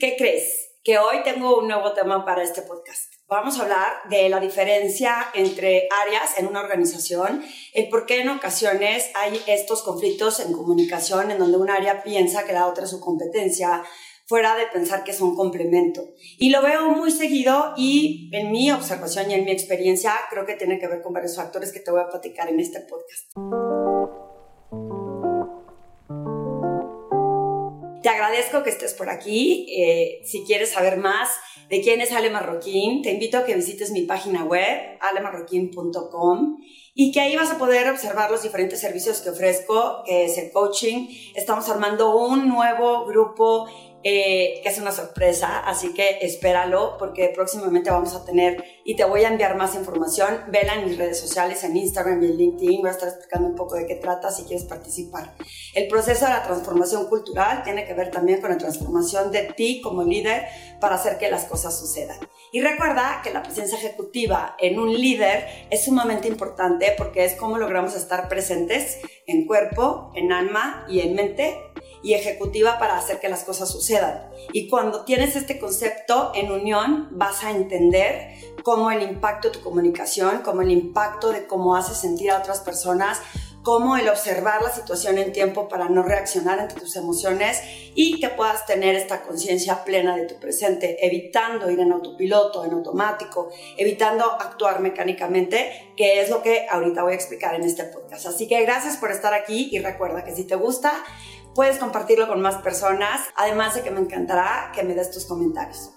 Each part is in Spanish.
¿Qué crees? Que hoy tengo un nuevo tema para este podcast. Vamos a hablar de la diferencia entre áreas en una organización, el por qué en ocasiones hay estos conflictos en comunicación en donde un área piensa que la otra es su competencia, fuera de pensar que es un complemento. Y lo veo muy seguido y en mi observación y en mi experiencia creo que tiene que ver con varios factores que te voy a platicar en este podcast. Te agradezco que estés por aquí. Eh, si quieres saber más de quién es Ale Marroquín, te invito a que visites mi página web, alemarroquín.com, y que ahí vas a poder observar los diferentes servicios que ofrezco, que es el coaching. Estamos armando un nuevo grupo eh, es una sorpresa, así que espéralo porque próximamente vamos a tener y te voy a enviar más información. Vela en mis redes sociales, en Instagram y en LinkedIn, voy a estar explicando un poco de qué trata si quieres participar. El proceso de la transformación cultural tiene que ver también con la transformación de ti como líder para hacer que las cosas sucedan. Y recuerda que la presencia ejecutiva en un líder es sumamente importante porque es cómo logramos estar presentes en cuerpo, en alma y en mente y ejecutiva para hacer que las cosas sucedan. Y cuando tienes este concepto en unión, vas a entender cómo el impacto de tu comunicación, cómo el impacto de cómo haces sentir a otras personas, cómo el observar la situación en tiempo para no reaccionar ante tus emociones y que puedas tener esta conciencia plena de tu presente, evitando ir en autopiloto, en automático, evitando actuar mecánicamente, que es lo que ahorita voy a explicar en este podcast. Así que gracias por estar aquí y recuerda que si te gusta, Puedes compartirlo con más personas, además de que me encantará que me des tus comentarios.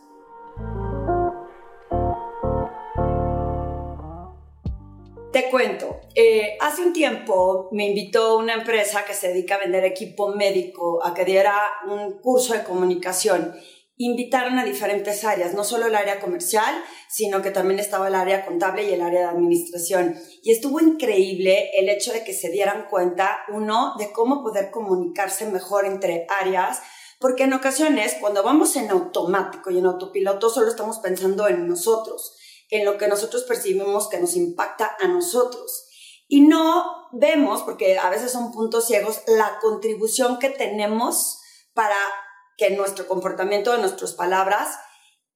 Te cuento, eh, hace un tiempo me invitó una empresa que se dedica a vender equipo médico a que diera un curso de comunicación invitaron a diferentes áreas, no solo el área comercial, sino que también estaba el área contable y el área de administración. Y estuvo increíble el hecho de que se dieran cuenta, uno, de cómo poder comunicarse mejor entre áreas, porque en ocasiones cuando vamos en automático y en autopiloto solo estamos pensando en nosotros, en lo que nosotros percibimos que nos impacta a nosotros. Y no vemos, porque a veces son puntos ciegos, la contribución que tenemos para que nuestro comportamiento, nuestras palabras,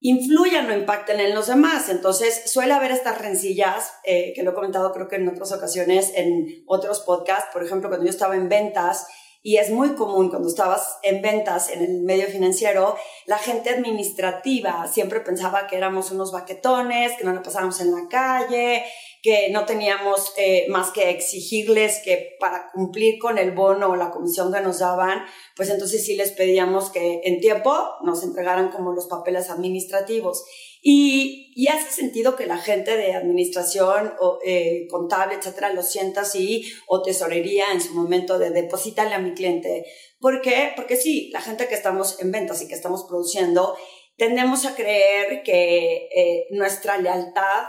influyan o impacten en los demás. Entonces, suele haber estas rencillas, eh, que lo he comentado creo que en otras ocasiones, en otros podcasts, por ejemplo, cuando yo estaba en ventas, y es muy común cuando estabas en ventas en el medio financiero, la gente administrativa siempre pensaba que éramos unos baquetones, que no la pasábamos en la calle, que no teníamos eh, más que exigirles que para cumplir con el bono o la comisión que nos daban, pues entonces sí les pedíamos que en tiempo nos entregaran como los papeles administrativos. Y, y hace sentido que la gente de administración o eh, contable, etcétera, lo sienta así, o tesorería en su momento de depositarle a mi cliente. ¿Por qué? Porque sí, la gente que estamos en ventas y que estamos produciendo, tendemos a creer que eh, nuestra lealtad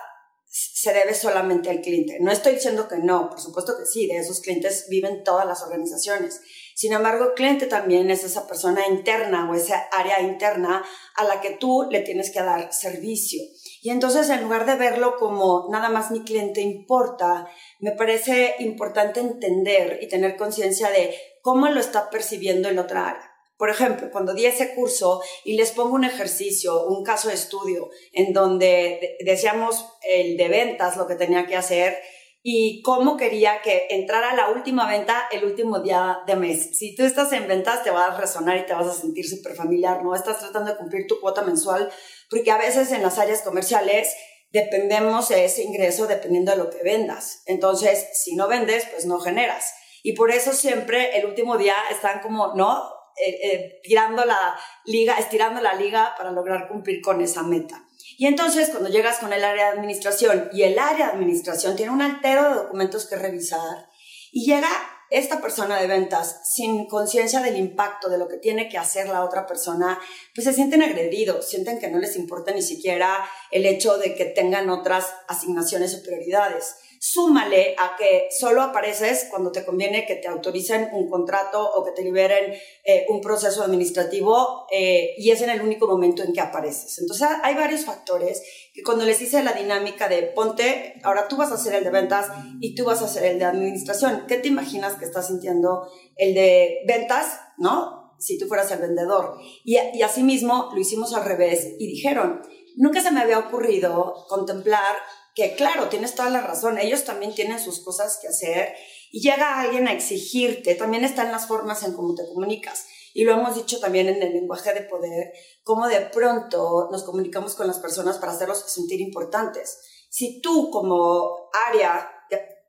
se debe solamente al cliente. No estoy diciendo que no, por supuesto que sí, de esos clientes viven todas las organizaciones. Sin embargo, el cliente también es esa persona interna o esa área interna a la que tú le tienes que dar servicio. Y entonces, en lugar de verlo como nada más mi cliente importa, me parece importante entender y tener conciencia de cómo lo está percibiendo en otra área. Por ejemplo, cuando di ese curso y les pongo un ejercicio, un caso de estudio, en donde decíamos el de ventas, lo que tenía que hacer, y cómo quería que entrara la última venta el último día de mes. Si tú estás en ventas, te va a resonar y te vas a sentir súper familiar, ¿no? Estás tratando de cumplir tu cuota mensual, porque a veces en las áreas comerciales dependemos de ese ingreso dependiendo de lo que vendas. Entonces, si no vendes, pues no generas. Y por eso siempre el último día están como, ¿no? Eh, eh, la liga, estirando la liga para lograr cumplir con esa meta. Y entonces cuando llegas con el área de administración y el área de administración tiene un altero de documentos que revisar y llega esta persona de ventas sin conciencia del impacto de lo que tiene que hacer la otra persona, pues se sienten agredidos, sienten que no les importa ni siquiera el hecho de que tengan otras asignaciones o prioridades. Súmale a que solo apareces cuando te conviene que te autoricen un contrato o que te liberen eh, un proceso administrativo eh, y es en el único momento en que apareces. Entonces hay varios factores que cuando les hice la dinámica de ponte, ahora tú vas a hacer el de ventas y tú vas a hacer el de administración, ¿qué te imaginas que está sintiendo el de ventas, no? Si tú fueras el vendedor. Y, y asimismo lo hicimos al revés y dijeron, nunca se me había ocurrido contemplar que, claro, tienes toda la razón, ellos también tienen sus cosas que hacer y llega alguien a exigirte, también están las formas en cómo te comunicas. Y lo hemos dicho también en el lenguaje de poder, cómo de pronto nos comunicamos con las personas para hacerlos sentir importantes. Si tú como área,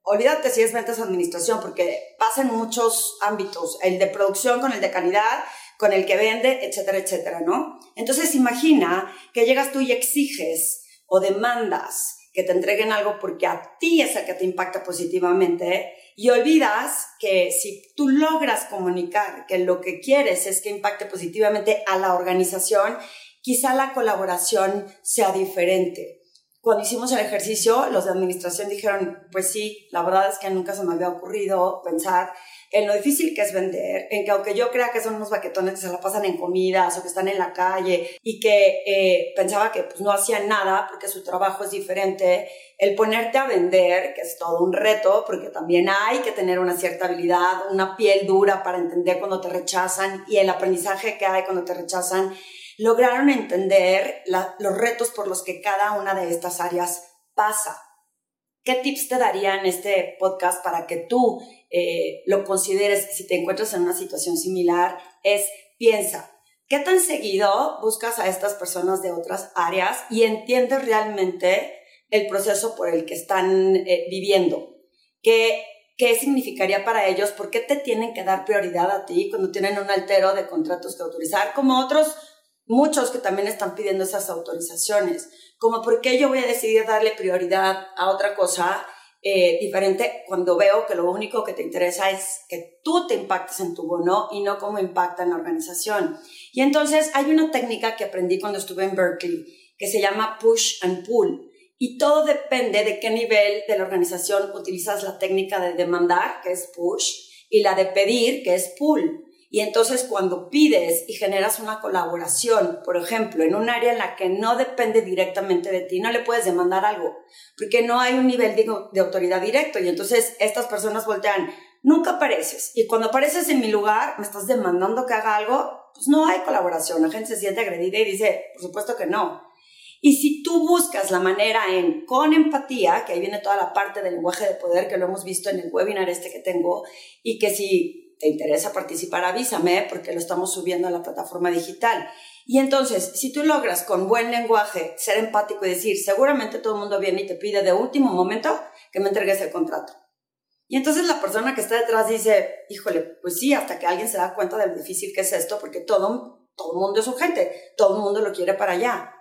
olvídate si es ventas administración, porque pasa en muchos ámbitos, el de producción con el de calidad, con el que vende, etcétera, etcétera, ¿no? Entonces imagina que llegas tú y exiges o demandas que te entreguen algo porque a ti es el que te impacta positivamente y olvidas que si tú logras comunicar que lo que quieres es que impacte positivamente a la organización, quizá la colaboración sea diferente. Cuando hicimos el ejercicio, los de administración dijeron, pues sí, la verdad es que nunca se me había ocurrido pensar en lo difícil que es vender, en que aunque yo crea que son unos baquetones que se la pasan en comidas o que están en la calle y que eh, pensaba que pues, no hacían nada porque su trabajo es diferente, el ponerte a vender, que es todo un reto, porque también hay que tener una cierta habilidad, una piel dura para entender cuando te rechazan y el aprendizaje que hay cuando te rechazan, lograron entender los retos por los que cada una de estas áreas pasa. ¿Qué tips te daría en este podcast para que tú eh, lo consideres si te encuentras en una situación similar? Es piensa, ¿qué tan seguido buscas a estas personas de otras áreas y entiendes realmente el proceso por el que están eh, viviendo? ¿Qué, ¿Qué significaría para ellos? ¿Por qué te tienen que dar prioridad a ti cuando tienen un altero de contratos que autorizar? Como otros muchos que también están pidiendo esas autorizaciones como por qué yo voy a decidir darle prioridad a otra cosa eh, diferente cuando veo que lo único que te interesa es que tú te impactes en tu bono y no cómo impacta en la organización. Y entonces hay una técnica que aprendí cuando estuve en Berkeley que se llama push and pull. Y todo depende de qué nivel de la organización utilizas la técnica de demandar, que es push, y la de pedir, que es pull. Y entonces cuando pides y generas una colaboración, por ejemplo, en un área en la que no depende directamente de ti, no le puedes demandar algo, porque no hay un nivel de, autoridad directo. Y entonces estas personas voltean, nunca apareces. Y cuando apareces en mi lugar, me estás demandando que haga algo, pues no hay colaboración. La gente se siente agredida y dice, por supuesto que no. Y si tú buscas la manera en con empatía, que ahí viene toda la parte del lenguaje de poder que lo hemos visto en el webinar este que tengo, y que si te interesa participar, avísame porque lo estamos subiendo a la plataforma digital. Y entonces, si tú logras con buen lenguaje ser empático y decir, seguramente todo el mundo viene y te pide de último momento que me entregues el contrato. Y entonces la persona que está detrás dice, híjole, pues sí, hasta que alguien se da cuenta de lo difícil que es esto, porque todo, todo el mundo es urgente, todo el mundo lo quiere para allá.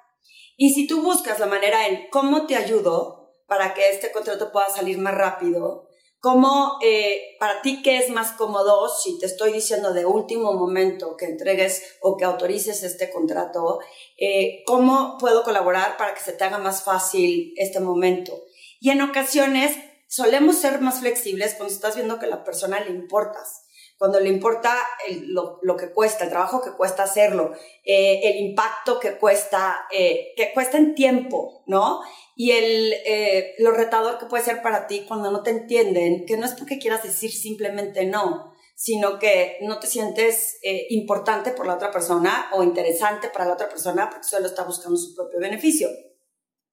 Y si tú buscas la manera en cómo te ayudo para que este contrato pueda salir más rápido, ¿Cómo, eh, para ti, qué es más cómodo si te estoy diciendo de último momento que entregues o que autorices este contrato? Eh, ¿Cómo puedo colaborar para que se te haga más fácil este momento? Y en ocasiones solemos ser más flexibles cuando estás viendo que a la persona le importas cuando le importa lo, lo, que cuesta, el trabajo que cuesta hacerlo, eh, el impacto que cuesta, eh, que cuesta en tiempo, ¿no? Y el, eh, lo retador que puede ser para ti cuando no te entienden, que no es porque quieras decir simplemente no, sino que no te sientes importante por la otra persona o interesante para la otra persona porque solo está buscando su propio beneficio.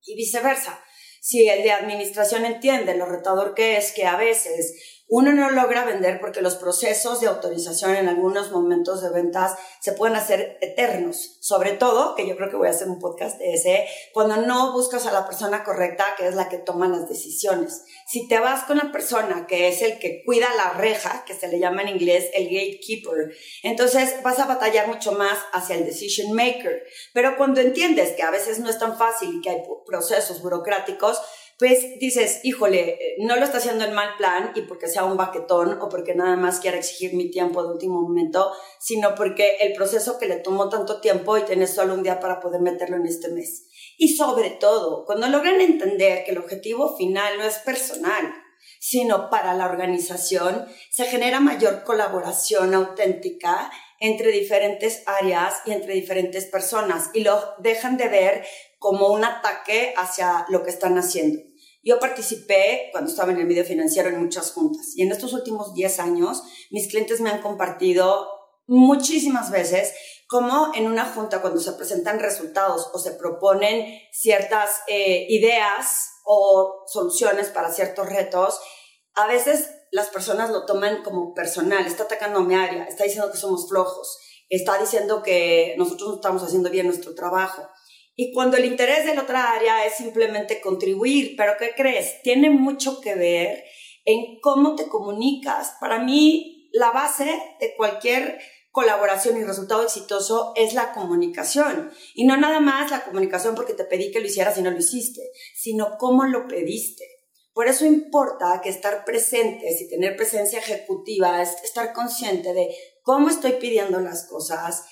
Y viceversa. Si el de administración entiende lo retador que es que a veces uno no logra vender porque los procesos de autorización en algunos momentos de ventas se pueden hacer eternos. Sobre todo, que yo creo que voy a hacer un podcast de ese, cuando no buscas a la persona correcta, que es la que toma las decisiones. Si te vas con la persona que es el que cuida la reja, que se le llama en inglés el gatekeeper, entonces vas a batallar mucho más hacia el decision maker. Pero cuando entiendes que a veces no es tan fácil y que hay procesos burocráticos, pues dices, híjole, eh, no lo está haciendo en mal plan y porque sea un baquetón o porque nada más quiera exigir mi tiempo de último momento, sino porque el proceso que le tomó tanto tiempo y tienes solo un día para poder meterlo en este mes. Y sobre todo, cuando logran entender que el objetivo final no es personal, sino para la organización, se genera mayor colaboración auténtica entre diferentes áreas y entre diferentes personas y lo dejan de ver como un ataque hacia lo que están haciendo. Yo participé cuando estaba en el medio financiero en muchas juntas y en estos últimos 10 años mis clientes me han compartido muchísimas veces como en una junta cuando se presentan resultados o se proponen ciertas eh, ideas o soluciones para ciertos retos, a veces las personas lo toman como personal, está atacando mi área, está diciendo que somos flojos, está diciendo que nosotros no estamos haciendo bien nuestro trabajo. Y cuando el interés de la otra área es simplemente contribuir, pero ¿qué crees? Tiene mucho que ver en cómo te comunicas. Para mí, la base de cualquier colaboración y resultado exitoso es la comunicación. Y no nada más la comunicación porque te pedí que lo hicieras y no lo hiciste, sino cómo lo pediste. Por eso importa que estar presentes y tener presencia ejecutiva es estar consciente de cómo estoy pidiendo las cosas,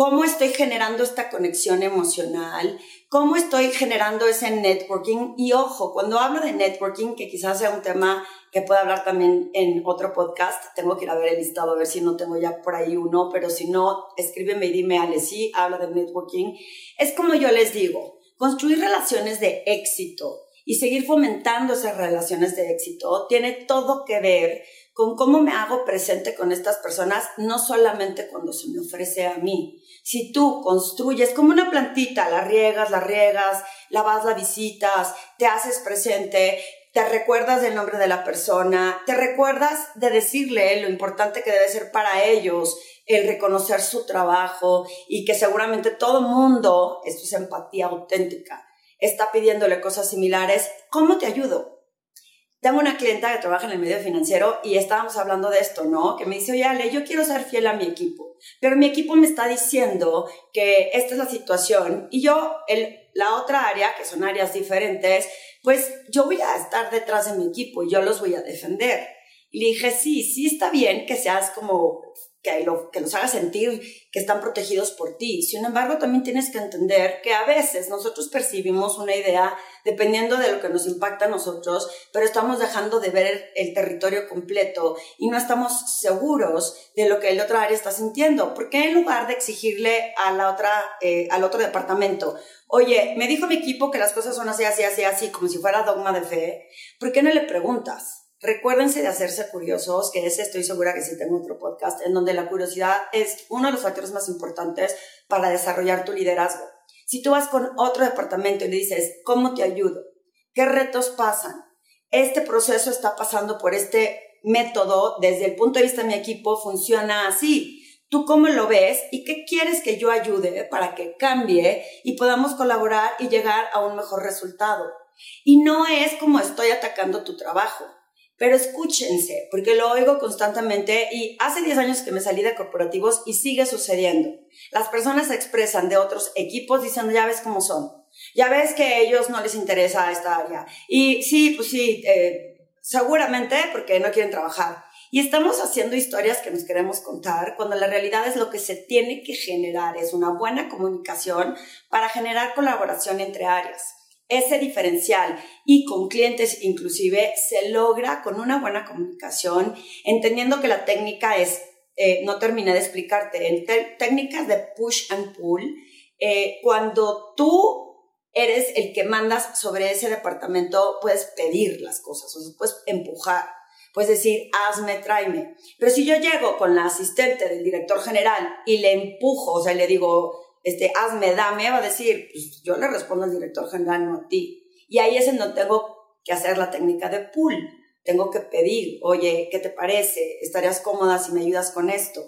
cómo estoy generando esta conexión emocional, cómo estoy generando ese networking. Y ojo, cuando hablo de networking, que quizás sea un tema que pueda hablar también en otro podcast, tengo que ir a ver el listado a ver si no tengo ya por ahí uno, pero si no, escríbeme y dime, Ale, sí, habla de networking. Es como yo les digo, construir relaciones de éxito y seguir fomentando esas relaciones de éxito tiene todo que ver con cómo me hago presente con estas personas, no solamente cuando se me ofrece a mí. Si tú construyes como una plantita, la riegas, la riegas, la vas, la visitas, te haces presente, te recuerdas del nombre de la persona, te recuerdas de decirle lo importante que debe ser para ellos el reconocer su trabajo y que seguramente todo mundo, esto es empatía auténtica, está pidiéndole cosas similares, ¿cómo te ayudo? Tengo una clienta que trabaja en el medio financiero y estábamos hablando de esto, ¿no? Que me dice, oye, Ale, yo quiero ser fiel a mi equipo, pero mi equipo me está diciendo que esta es la situación y yo, el, la otra área, que son áreas diferentes, pues yo voy a estar detrás de mi equipo y yo los voy a defender. Y le dije, sí, sí está bien que seas como que, lo, los haga sentir que están protegidos por ti. Sin embargo, también tienes que entender que a veces nosotros percibimos una idea dependiendo de lo que nos impacta a nosotros, pero estamos dejando de ver el, territorio completo y no estamos seguros de lo que el otro área está sintiendo. ¿Por qué en lugar de exigirle a otra, eh, al otro departamento, oye, me dijo mi equipo que las cosas son así, así, así, así, como si fuera dogma de fe, ¿por qué no le preguntas? Recuérdense de hacerse curiosos, que ese estoy segura que sí tengo otro podcast, en donde la curiosidad es uno de los factores más importantes para desarrollar tu liderazgo. Si tú vas con otro departamento y le dices, ¿cómo te ayudo? ¿Qué retos pasan? Este proceso está pasando por este método, desde el punto de vista de mi equipo, funciona así. ¿Tú cómo lo ves y qué quieres que yo ayude para que cambie y podamos colaborar y llegar a un mejor resultado? Y no es como estoy atacando tu trabajo pero escúchense, porque lo oigo constantemente y hace 10 años que me salí de corporativos y sigue sucediendo. Las personas se expresan de otros equipos diciendo, ya ves cómo son, ya ves que a ellos no les interesa esta área. Y sí, pues sí, eh, seguramente porque no quieren trabajar. Y estamos haciendo historias que nos queremos contar cuando la realidad es lo que se tiene que generar, es una buena comunicación para generar colaboración entre áreas. Ese diferencial y con clientes inclusive se logra con una buena comunicación, entendiendo que la técnica es, eh, no terminé de explicarte, en técnicas de push and pull, eh, cuando tú eres el que mandas sobre ese departamento, puedes pedir las cosas, o puedes empujar, puedes decir, hazme, tráeme. Pero si yo llego con la asistente del director general y le empujo, o sea, le digo, este, hazme, dame, va a decir, pues yo le respondo al director general, no a ti. Y ahí es en donde tengo que hacer la técnica de pull. Tengo que pedir, oye, ¿qué te parece? ¿Estarías cómoda si me ayudas con esto?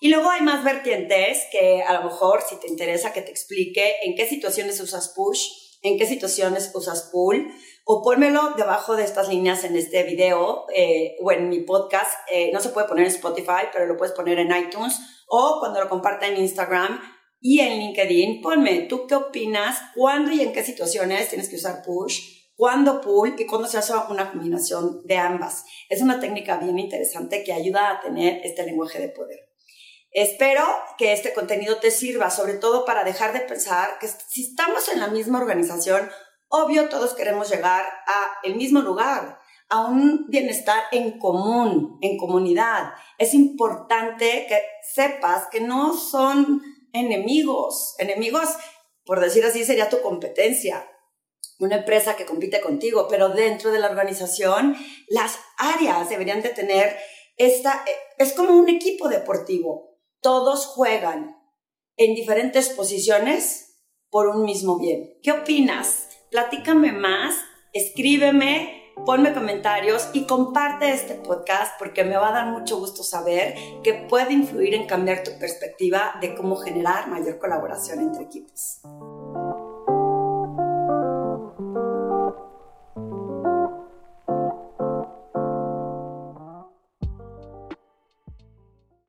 Y luego hay más vertientes que a lo mejor si te interesa que te explique en qué situaciones usas push, en qué situaciones usas pull, o pónmelo debajo de estas líneas en este video eh, o en mi podcast. Eh, no se puede poner en Spotify, pero lo puedes poner en iTunes o cuando lo comparta en Instagram y en LinkedIn, ponme, ¿tú qué opinas? ¿Cuándo y en qué situaciones tienes que usar push? ¿Cuándo pull? Y cuándo se hace una combinación de ambas. Es una técnica bien interesante que ayuda a tener este lenguaje de poder. Espero que este contenido te sirva, sobre todo para dejar de pensar que si estamos en la misma organización, obvio todos queremos llegar a el mismo lugar, a un bienestar en común, en comunidad. Es importante que sepas que no son enemigos. Enemigos, por decir así, sería tu competencia. Una empresa que compite contigo, pero dentro de la organización, las áreas deberían de tener esta, es como un equipo deportivo. todos juegan en diferentes posiciones por un mismo bien. ¿Qué opinas? Platícame más, escríbeme, ponme comentarios y comparte este podcast porque me va a dar mucho gusto saber que puede influir en cambiar tu perspectiva de cómo generar mayor colaboración entre equipos.